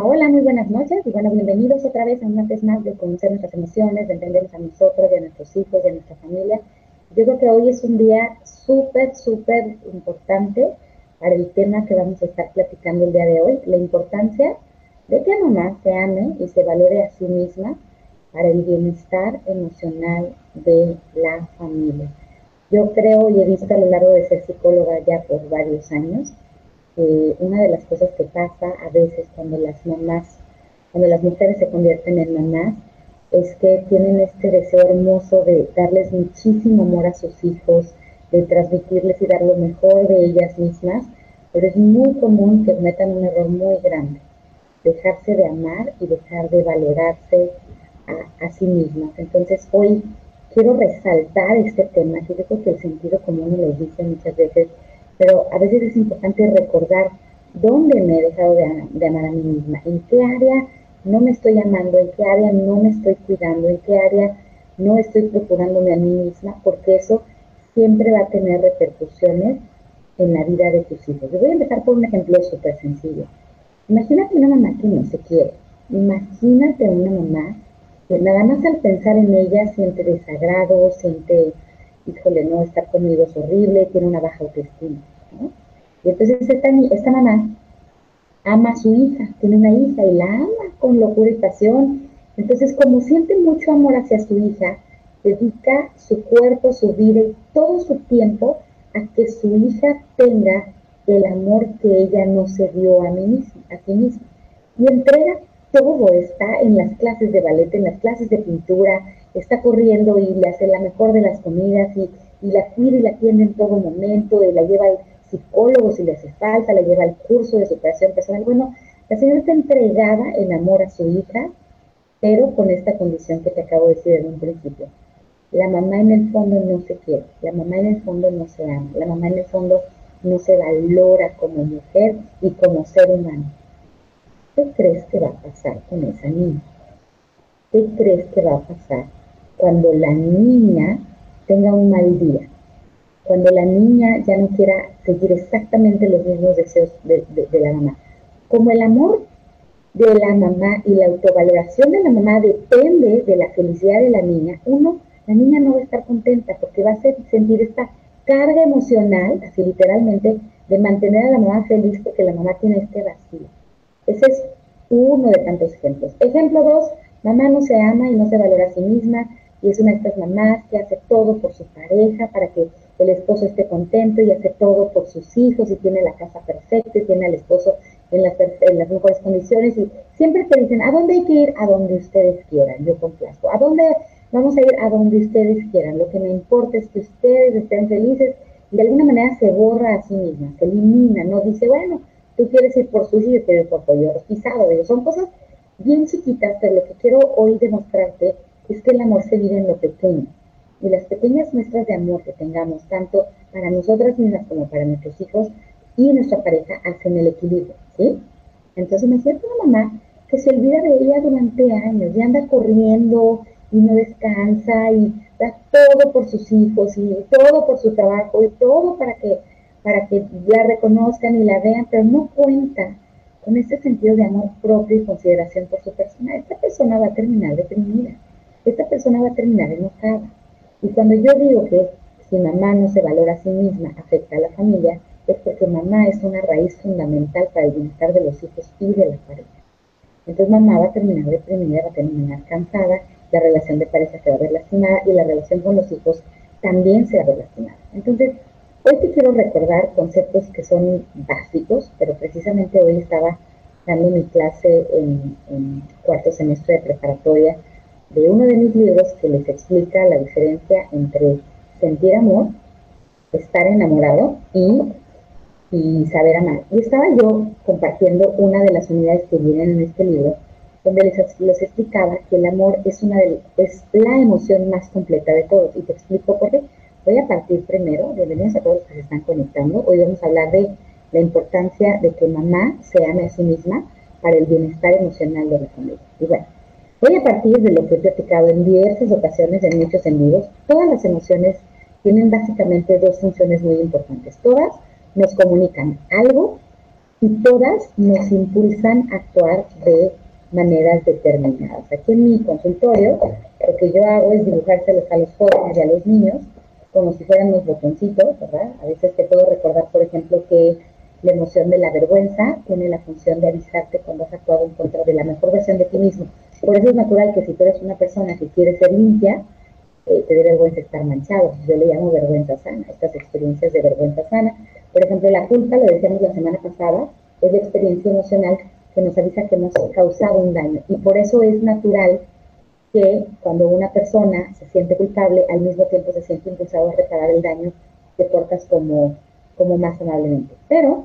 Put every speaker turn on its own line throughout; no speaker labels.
Hola, muy buenas noches y bueno, bienvenidos otra vez a una vez más de conocer nuestras emociones, de entendernos a nosotros, de a nuestros hijos, de a nuestra familia. Yo creo que hoy es un día súper, súper importante para el tema que vamos a estar platicando el día de hoy, la importancia de que mamá se ame y se valore a sí misma para el bienestar emocional de la familia. Yo creo y he visto a lo largo de ser psicóloga ya por varios años una de las cosas que pasa a veces cuando las mamás, cuando las mujeres se convierten en mamás, es que tienen este deseo hermoso de darles muchísimo amor a sus hijos, de transmitirles y dar lo mejor de ellas mismas, pero es muy común que cometan un error muy grande, dejarse de amar y dejar de valorarse a, sí mismas. Entonces hoy quiero resaltar este tema, que yo creo que el sentido común lo dice muchas veces, pero a veces es importante recordar dónde me he dejado de, amar a mí misma, en qué área no me estoy amando, en qué área no me estoy cuidando, en qué área no estoy procurándome a mí misma, porque eso siempre va a tener repercusiones en la vida de tus hijos. Yo voy a empezar por un ejemplo súper sencillo. Imagínate una mamá que no se quiere. Imagínate una mamá que nada más al pensar en ella siente desagrado, siente, híjole, no, estar conmigo es horrible, tiene una baja autoestima. Y entonces esta, mamá ama a su hija, tiene una hija y la ama con locura y pasión. Entonces, como siente mucho amor hacia su hija, dedica su cuerpo, su vida y todo su tiempo a que su hija tenga el amor que ella no se dio a, mí a sí misma. Y entrega todo, está en las clases de ballet, en las clases de pintura, está corriendo y le hace la mejor de las comidas y, y la cuida y la atiende en todo momento, y la lleva al psicólogo si le hace falta, le lleva al curso de superación personal. Bueno, la señora está entregada en amor a su hija, pero con esta condición que te acabo de decir en un principio. La mamá en el fondo no se quiere, la mamá en el fondo no se ama, la mamá en el fondo no se valora como mujer y como ser humano. ¿Qué crees que va a pasar con esa niña? ¿Qué crees que va a pasar cuando la niña tenga un mal día? cuando la niña ya no quiera seguir exactamente los mismos deseos de, la mamá. Como el amor de la mamá y la autovaloración de la mamá depende de la felicidad de la niña, uno, la niña no va a estar contenta porque va a sentir esta carga emocional, así literalmente, de mantener a la mamá feliz porque la mamá tiene este vacío. Ese es uno de tantos ejemplos. Ejemplo dos, mamá no se ama y no se valora a sí misma y es una de estas mamás que hace todo por su pareja para que el esposo esté contento y hace todo por sus hijos y tiene la casa perfecta y tiene al esposo en las, en las mejores condiciones y siempre te dicen, ¿a dónde hay que ir? A donde ustedes quieran, yo complazco. ¿A dónde vamos a ir? A donde ustedes quieran. Lo que me importa es que ustedes estén felices y de alguna manera se borra a sí misma, se elimina, no dice, bueno, tú quieres ir por sushi yo quiero ir por pollo pisado. Digo, son cosas bien chiquitas, pero lo que quiero hoy demostrarte es que el amor se vive en lo pequeño y las pequeñas muestras de amor que tengamos, tanto para nosotras mismas como para nuestros hijos y nuestra pareja, hacen el equilibrio, ¿sí? Entonces me siento una mamá que se olvida de ella durante años y anda corriendo y no descansa y da todo por sus hijos y todo por su trabajo y todo para que, para que la reconozcan y la vean, pero no cuenta con ese sentido de amor propio y consideración por su persona. Esta persona va a terminar deprimida, persona va a terminar enojada y cuando yo digo que si mamá no se valora a sí misma, afecta a la familia, es porque mamá es una raíz fundamental para el bienestar de los hijos y de la pareja. Entonces mamá va a terminar deprimida, va a terminar cansada, la relación de pareja se va a ver lastimada y la relación con los hijos también se va a ver lastimada. Entonces, hoy te quiero recordar conceptos que son básicos, pero precisamente hoy estaba dando mi clase en, en cuarto semestre de preparatoria de uno de mis libros que les explica la diferencia entre sentir amor, estar enamorado y, y saber amar. Y estaba yo compartiendo una de las unidades que vienen en este libro, donde les, explicaba que el amor es, una de, es la emoción más completa de todos. Y te explico por qué. Voy a partir primero, bienvenidos a todos que se están conectando. Hoy vamos a hablar de la importancia de que mamá se ame a sí misma para el bienestar emocional de la familia. Y bueno, Voy a partir de lo que he platicado en diversas ocasiones en muchos en. Todas las emociones tienen básicamente dos funciones muy importantes. Todas nos comunican algo y todas nos impulsan a actuar de maneras determinadas. Aquí en mi consultorio, lo que yo hago es dibujárselos a los jóvenes y a los niños como si fueran unos botoncitos, ¿verdad? A veces te puedo recordar, por ejemplo, que la emoción de la vergüenza tiene la función de avisarte cuando has actuado en contra de la mejor versión de ti mismo. Por eso es natural que si tú eres una persona que quiere ser limpia, eh, te dé vergüenza estar manchado. Yo le llamo vergüenza sana, estas experiencias de vergüenza sana. Por ejemplo, la culpa, lo decíamos la semana pasada, es la experiencia emocional que nos avisa que hemos causado un daño. Y por eso es natural que cuando una persona se siente culpable, al mismo tiempo se siente impulsado a reparar el daño, te portas como, como más amablemente. Pero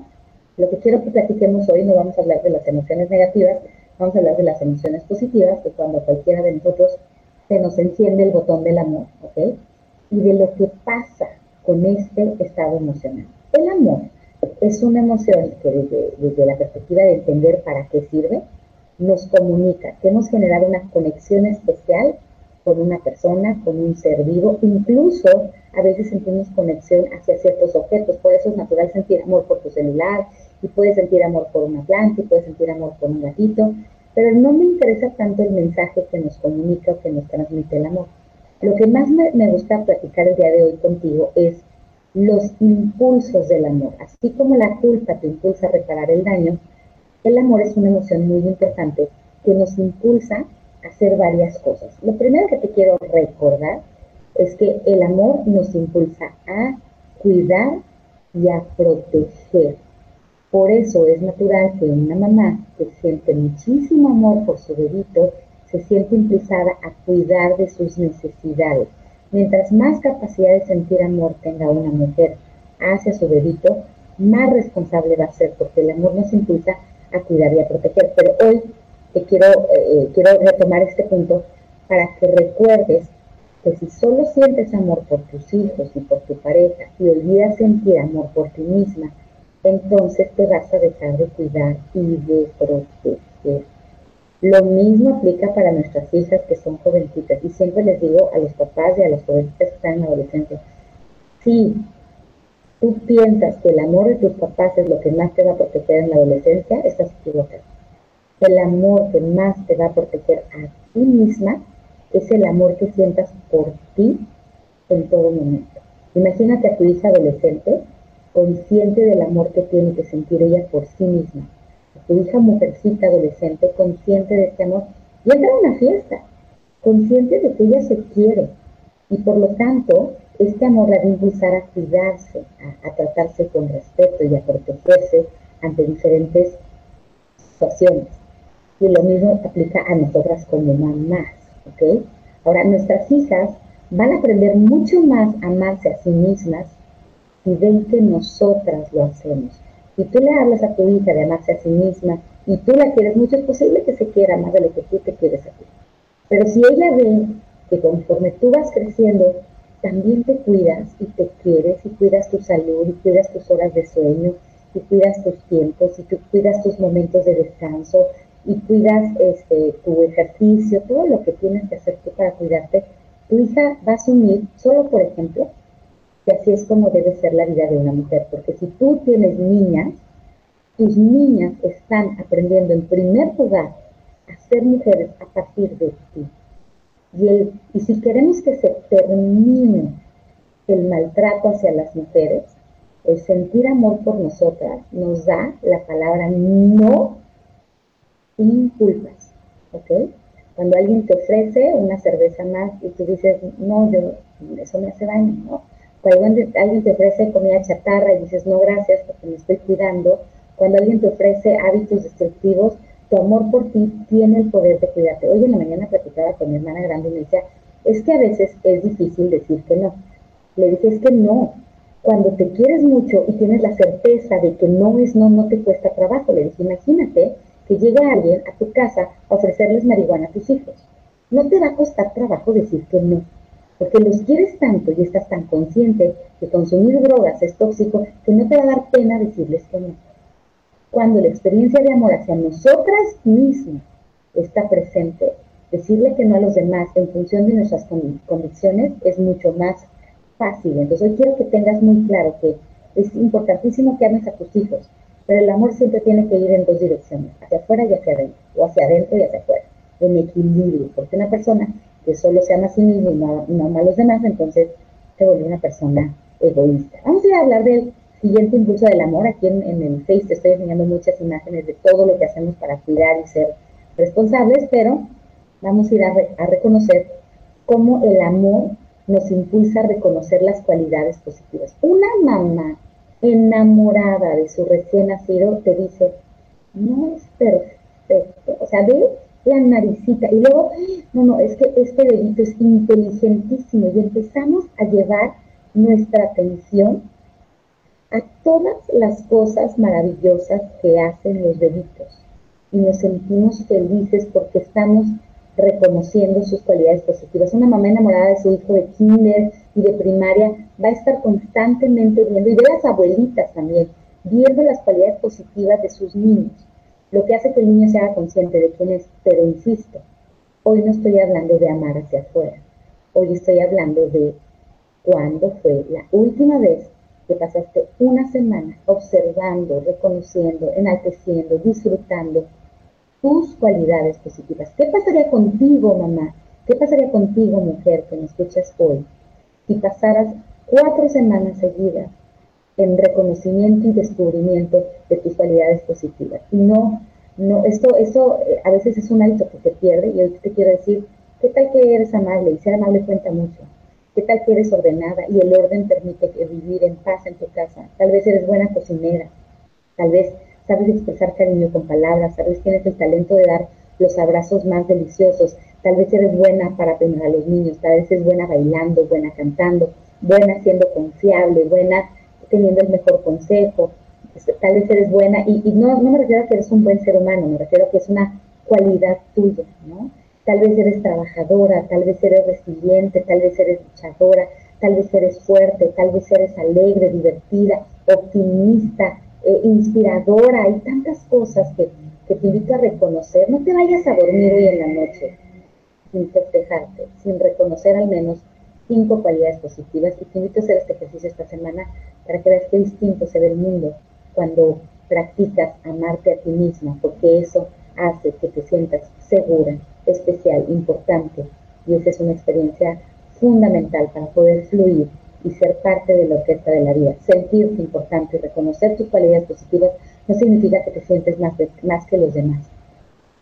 lo que quiero que platiquemos hoy, no vamos a hablar de las emociones negativas, vamos a hablar de las emociones positivas, que cuando cualquiera de nosotros se nos enciende el botón del amor, ¿ok? Y de lo que pasa con este estado emocional. El amor es una emoción que desde, desde la perspectiva de entender para qué sirve, nos comunica, que hemos generado una conexión especial con una persona, con un ser vivo, incluso a veces sentimos conexión hacia ciertos objetos, por eso es natural sentir amor por tu celular, y puedes sentir amor por una planta, y puedes sentir amor por un gatito, pero no me interesa tanto el mensaje que nos comunica o que nos transmite el amor. Lo que más me, me gusta platicar el día de hoy contigo es los impulsos del amor. Así como la culpa te impulsa a reparar el daño, el amor es una emoción muy importante que nos impulsa a hacer varias cosas. Lo primero que te quiero recordar es que el amor nos impulsa a cuidar y a proteger. Por eso es natural que una mamá que siente muchísimo amor por su bebito se siente impulsada a cuidar de sus necesidades. Mientras más capacidad de sentir amor tenga una mujer hacia su bebito, más responsable va a ser, porque el amor nos impulsa a cuidar y a proteger. Pero hoy te quiero, eh, quiero retomar este punto para que recuerdes que si solo sientes amor por tus hijos y por tu pareja y olvidas sentir amor por ti misma, entonces te vas a dejar de cuidar y de proteger. Lo mismo aplica para nuestras hijas que son jovencitas y siempre les digo a los papás y a las jovencitas que están en la adolescencia, sí, tú piensas que el amor de tus papás es lo que más te va a proteger en la adolescencia, estás equivocado. El amor que más te va a proteger a ti misma es el amor que sientas por ti en todo momento. Imagínate a tu hija adolescente consciente del amor que tiene que sentir ella por sí misma. Tu hija mujercita adolescente consciente de este amor y entra a una fiesta, consciente de que ella se quiere y por lo tanto este amor la va a impulsar a cuidarse, a, tratarse con respeto y a protegerse ante diferentes situaciones. Y lo mismo aplica a nosotras como mamás, ¿ok? Ahora, nuestras hijas van a aprender mucho más a amarse a sí mismas si ven que nosotras lo hacemos. Si tú le hablas a tu hija de amarse a sí misma y tú la quieres mucho, es posible que se quiera más de lo que tú te quieres a ti. Pero si ella ve que conforme tú vas creciendo, también te cuidas y te quieres y cuidas tu salud y cuidas tus horas de sueño y cuidas tus tiempos y tú cuidas tus momentos de descanso y cuidas este, tu ejercicio, todo lo que tienes que hacer tú para cuidarte, tu hija va a asumir, solo por ejemplo, que así es como debe ser la vida de una mujer, porque si tú tienes niñas, tus niñas están aprendiendo en primer lugar a ser mujeres a partir de ti. Y, si queremos que se termine el maltrato hacia las mujeres, el sentir amor por nosotras nos da la palabra no sin culpas, ¿ok? Cuando alguien te ofrece una cerveza más y tú dices, no, yo, eso me hace daño, ¿no? Cuando alguien te ofrece comida chatarra y dices, no, gracias, porque me estoy cuidando. Cuando alguien te ofrece hábitos destructivos, tu amor por ti tiene el poder de cuidarte. Hoy en la mañana platicaba con mi hermana grande y me decía, es que a veces es difícil decir que no. Le dije, es que no. Cuando te quieres mucho y tienes la certeza de que no es no, no te cuesta trabajo. Le dije, imagínate que llega alguien a tu casa a ofrecerles marihuana a tus hijos. No te va a costar trabajo decir que no. Porque los quieres tanto y estás tan consciente que consumir drogas es tóxico que no te va a dar pena decirles que no cuando la experiencia de amor hacia nosotras mismas está presente, decirle que no a los demás en función de nuestras convicciones es mucho más fácil. Entonces hoy quiero que tengas muy claro que es importantísimo que ames a tus hijos, pero el amor siempre tiene que ir en dos direcciones, hacia afuera y hacia adentro, o hacia adentro y hacia afuera, en equilibrio, porque una persona que solo se ama a sí mismo y no, ama a los demás, entonces se vuelve una persona egoísta. Vamos a, hablar del siguiente impulso del amor. Aquí en, el Face te estoy enseñando muchas imágenes de todo lo que hacemos para cuidar y ser responsables, pero vamos a ir a, a reconocer cómo el amor nos impulsa a reconocer las cualidades positivas. Una mamá enamorada de su recién nacido te dice, no es perfecto, o sea, ve la naricita. Y luego, no, no, es que este dedito es inteligentísimo y empezamos a llevar nuestra atención a todas las cosas maravillosas que hacen los deditos y nos sentimos felices porque estamos reconociendo sus cualidades positivas. Una mamá enamorada de su hijo de kinder y de primaria va a estar constantemente viendo, y de las abuelitas también, viendo las cualidades positivas de sus niños, lo que hace que el niño se haga consciente de quién es. Pero insisto, hoy no estoy hablando de amar hacia afuera, hoy estoy hablando de cuándo fue la última vez que pasaste una semana observando, reconociendo, enalteciendo, disfrutando tus cualidades positivas. ¿Qué pasaría contigo, mamá? ¿Qué pasaría contigo, mujer, que me escuchas hoy, si pasaras cuatro semanas seguidas en reconocimiento y descubrimiento de tus cualidades positivas? Y no, no, esto, eso eh, a veces es un hábito que te pierde y hoy te quiero decir, ¿qué tal que eres amable? Y ser amable cuenta mucho. ¿Qué tal que eres ordenada y el orden permite que vivir en paz en tu casa? Tal vez eres buena cocinera, tal vez sabes expresar cariño con palabras, tal vez tienes el talento de dar los abrazos más deliciosos, tal vez eres buena para tener a los niños, tal vez eres buena bailando, buena cantando, buena siendo confiable, buena teniendo el mejor consejo, este, tal vez eres buena, y, no, no me refiero a que eres un buen ser humano, me refiero a que es una cualidad tuya, ¿no? Tal vez eres trabajadora, tal vez eres resiliente, tal vez eres luchadora, tal vez eres fuerte, tal vez eres alegre, divertida, optimista, eh, inspiradora, hay tantas cosas que, que te invito a reconocer. No te vayas a dormir hoy en la noche sin festejarte, sin reconocer al menos cinco cualidades positivas. Y te invito a hacer este ejercicio esta semana para que veas qué distinto se ve el mundo cuando practicas amarte a ti misma, porque eso hace que te sientas segura, especial, importante. Y esa es una experiencia fundamental para poder fluir y ser parte de la orquesta de la vida. Sentirte importante y reconocer tus cualidades positivas no significa que te sientes más, más que los demás.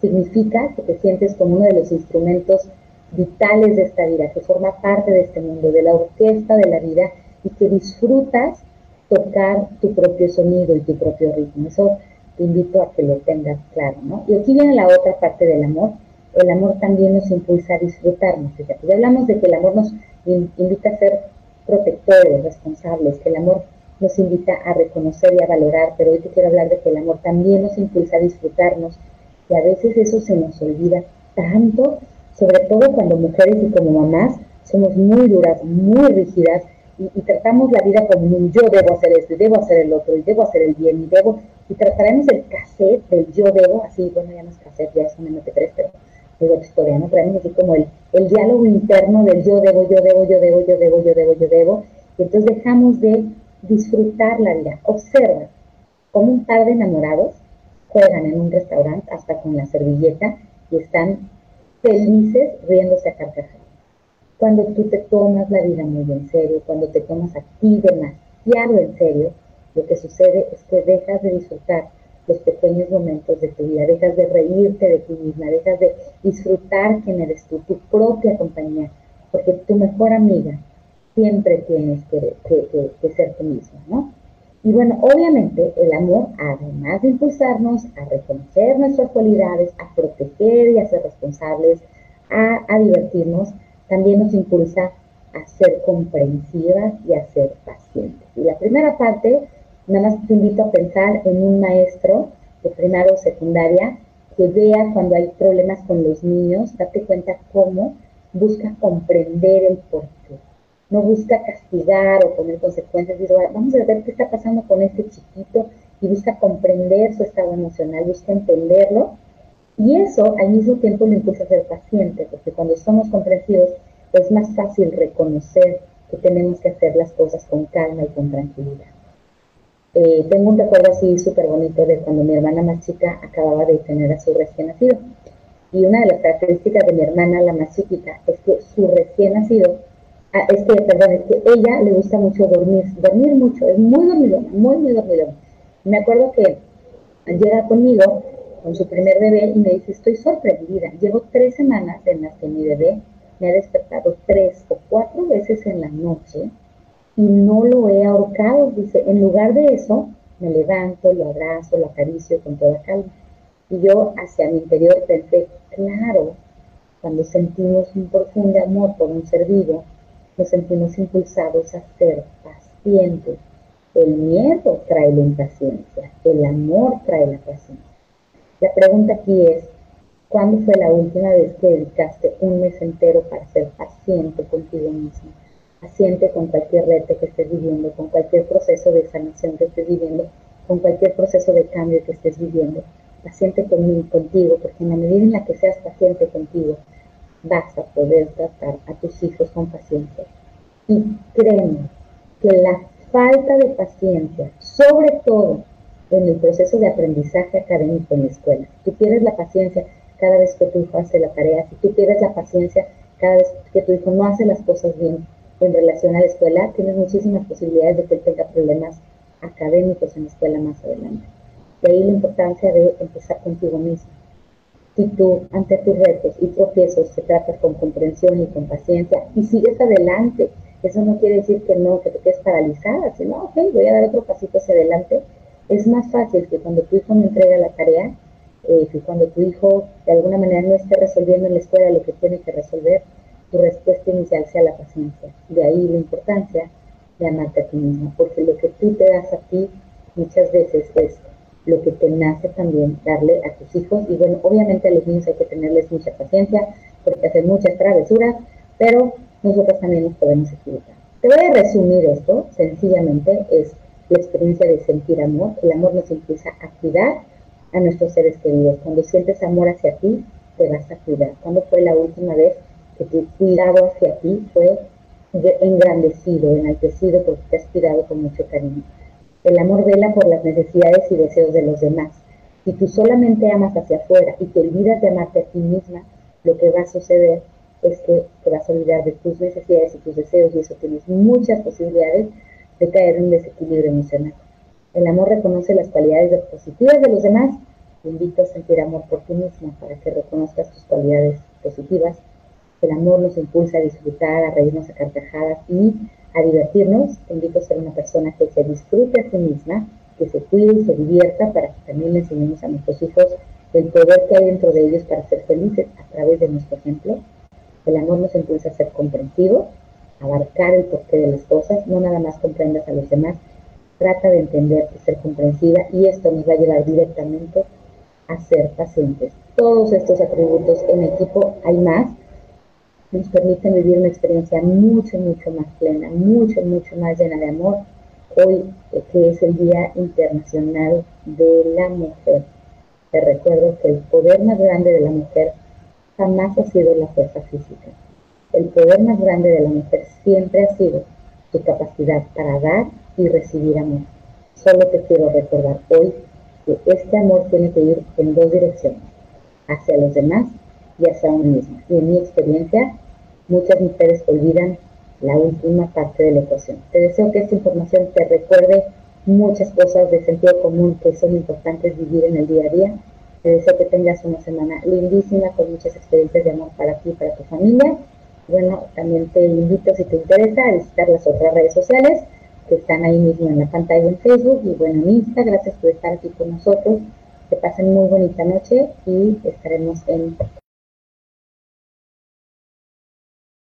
Significa que te sientes como uno de los instrumentos vitales de esta vida, que forma parte de este mundo, de la orquesta de la vida y que disfrutas tocar tu propio sonido y tu propio ritmo. Eso te invito a que lo tengas claro, ¿no? Y aquí viene la otra parte del amor. El amor también nos impulsa a disfrutarnos. Fíjate, ya hablamos de que el amor nos invita a ser protectores, responsables, que el amor nos invita a reconocer y a valorar, pero hoy te quiero hablar de que el amor también nos impulsa a disfrutarnos y a veces eso se nos olvida tanto, sobre todo cuando mujeres y como mamás somos muy duras, muy rígidas y, tratamos la vida como un yo debo hacer esto y debo hacer el otro y debo hacer el bien y debo y trataremos el cassette del yo debo, así, bueno, ya no es cassette, ya es un MP3, pero digo historia, ¿no? Traemos así como el, el diálogo interno del yo debo, yo debo, yo debo, yo debo, yo debo, yo debo, y entonces dejamos de disfrutar la vida. Observa cómo un par de enamorados juegan en un restaurante hasta con la servilleta y están felices riéndose a carcajadas. Cuando tú te tomas la vida muy en serio, cuando te tomas a ti demasiado en serio, lo que sucede es que dejas de disfrutar los pequeños momentos de tu vida, dejas de reírte de ti misma, dejas de disfrutar quién eres tú, tu propia compañía, porque tu mejor amiga siempre tienes que, ser tú misma, ¿no? Y bueno, obviamente el amor, además de impulsarnos a reconocer nuestras cualidades, a proteger y a ser responsables, a, divertirnos, también nos impulsa a ser comprensivas y a ser pacientes. Y la primera parte Nada más te invito a pensar en un maestro de primaria o secundaria que vea cuando hay problemas con los niños, date cuenta cómo busca comprender el porqué. No busca castigar o poner consecuencias, dice, vamos a ver qué está pasando con este chiquito y busca comprender su estado emocional, busca entenderlo. Y eso al mismo tiempo lo impulsa a ser paciente, porque cuando somos comprensivos es más fácil reconocer que tenemos que hacer las cosas con calma y con tranquilidad. Eh, tengo un recuerdo así súper bonito de cuando mi hermana más chica acababa de tener a su recién nacido. Y una de las características de mi hermana, la más chiquita, es que su recién nacido, es que, perdón, es que ella le gusta mucho dormir, dormir mucho, es muy dormilona, muy, muy dormilona. Me acuerdo que llega conmigo con su primer bebé y me dice, estoy sorprendida, llevo tres semanas en las que mi bebé me ha despertado tres o cuatro veces en la noche y no lo he ahorcado. Dice, en lugar de eso, me levanto, lo abrazo, lo acaricio con toda calma. Y yo hacia mi interior pensé, claro, cuando sentimos un profundo amor por un ser vivo, nos sentimos impulsados a ser pacientes. El miedo trae la impaciencia, el amor trae la paciencia. La pregunta aquí es, ¿cuándo fue la última vez que dedicaste un mes entero para ser paciente contigo mismo? Paciente con cualquier reto que estés viviendo, con cualquier proceso de sanación que estés viviendo, con cualquier proceso de cambio que estés viviendo paciente contigo, porque en la medida en la que seas paciente contigo, vas a poder tratar a tus hijos con paciencia. Y créeme que la falta de paciencia, sobre todo en el proceso de aprendizaje académico en la escuela, tú pierdes la paciencia cada vez que tu hijo hace la tarea, si tú pierdes la paciencia cada vez que tu hijo no hace las cosas bien en relación a la escuela, tienes muchísimas posibilidades de que él tenga problemas académicos en la escuela más adelante. De ahí la importancia de empezar contigo mismo. Si tú, ante tus retos y tropiezos, te tratas con comprensión y con paciencia y sigues adelante, eso no quiere decir que no, que te quedes paralizada, sino, ok, voy a dar otro pasito hacia adelante. Es más fácil que cuando tu hijo me entrega la tarea, eh, que cuando tu hijo de alguna manera no esté resolviendo en la escuela lo que tiene que resolver, tu respuesta inicial sea la paciencia. De ahí la importancia de amarte a ti mismo, porque lo que tú te das a ti muchas veces es lo que te nace también darle a tus hijos. Y bueno, obviamente a los niños hay que tenerles mucha paciencia porque hacen muchas travesuras, pero nosotros también nos podemos equivocar. Te voy a resumir esto, sencillamente es la experiencia de sentir amor. El amor nos impulsa a cuidar a nuestros seres queridos. Cuando sientes amor hacia ti, te vas a cuidar. ¿Cuándo fue la última vez que tu cuidado hacia ti fue engrandecido, enaltecido porque te has cuidado con mucho cariño? El amor vela por las necesidades y deseos de los demás. Si tú solamente amas hacia afuera y te olvidas de amarte a ti misma, lo que va a suceder es que te vas a olvidar de tus necesidades y tus deseos y eso tienes muchas posibilidades de caer en un desequilibrio emocional. El amor reconoce las cualidades positivas de los demás. Te invito a sentir amor por ti misma para que reconozcas tus cualidades positivas. El amor nos impulsa a disfrutar, a reírnos a carcajadas y a divertirnos. Te invito a ser una persona que se disfrute a sí misma, que se cuide y se divierta para que también le enseñemos a nuestros hijos el poder que hay dentro de ellos para ser felices a través de nuestro ejemplo. El amor nos impulsa a ser comprensivos, abarcar el porqué de las cosas, no nada más comprendas a los demás, trata de entender y ser comprensiva y esto nos va a llevar directamente a ser pacientes. Todos estos atributos en equipo hay más, nos permiten vivir una experiencia mucho, mucho más plena, mucho, mucho más llena de amor. Hoy, eh, que es el Día Internacional de la Mujer, te recuerdo que el poder más grande de la mujer jamás ha sido la fuerza física. El poder más grande de la mujer siempre ha sido su capacidad para dar y recibir amor. Solo te quiero recordar hoy que este amor tiene que ir en dos direcciones, hacia los demás y hacia uno mismo. Y en mi experiencia, muchas mujeres olvidan la última parte de la ecuación. Te deseo que esta información te recuerde muchas cosas de sentido común que son importantes vivir en el día a día. Te deseo que tengas una semana lindísima con muchas experiencias de amor para ti y para tu familia. Bueno, también te invito, si te interesa, a visitar las otras redes sociales que están ahí mismo en la pantalla en Facebook y bueno, en Insta. Gracias por estar aquí con nosotros. Que pasen muy bonita noche y estaremos en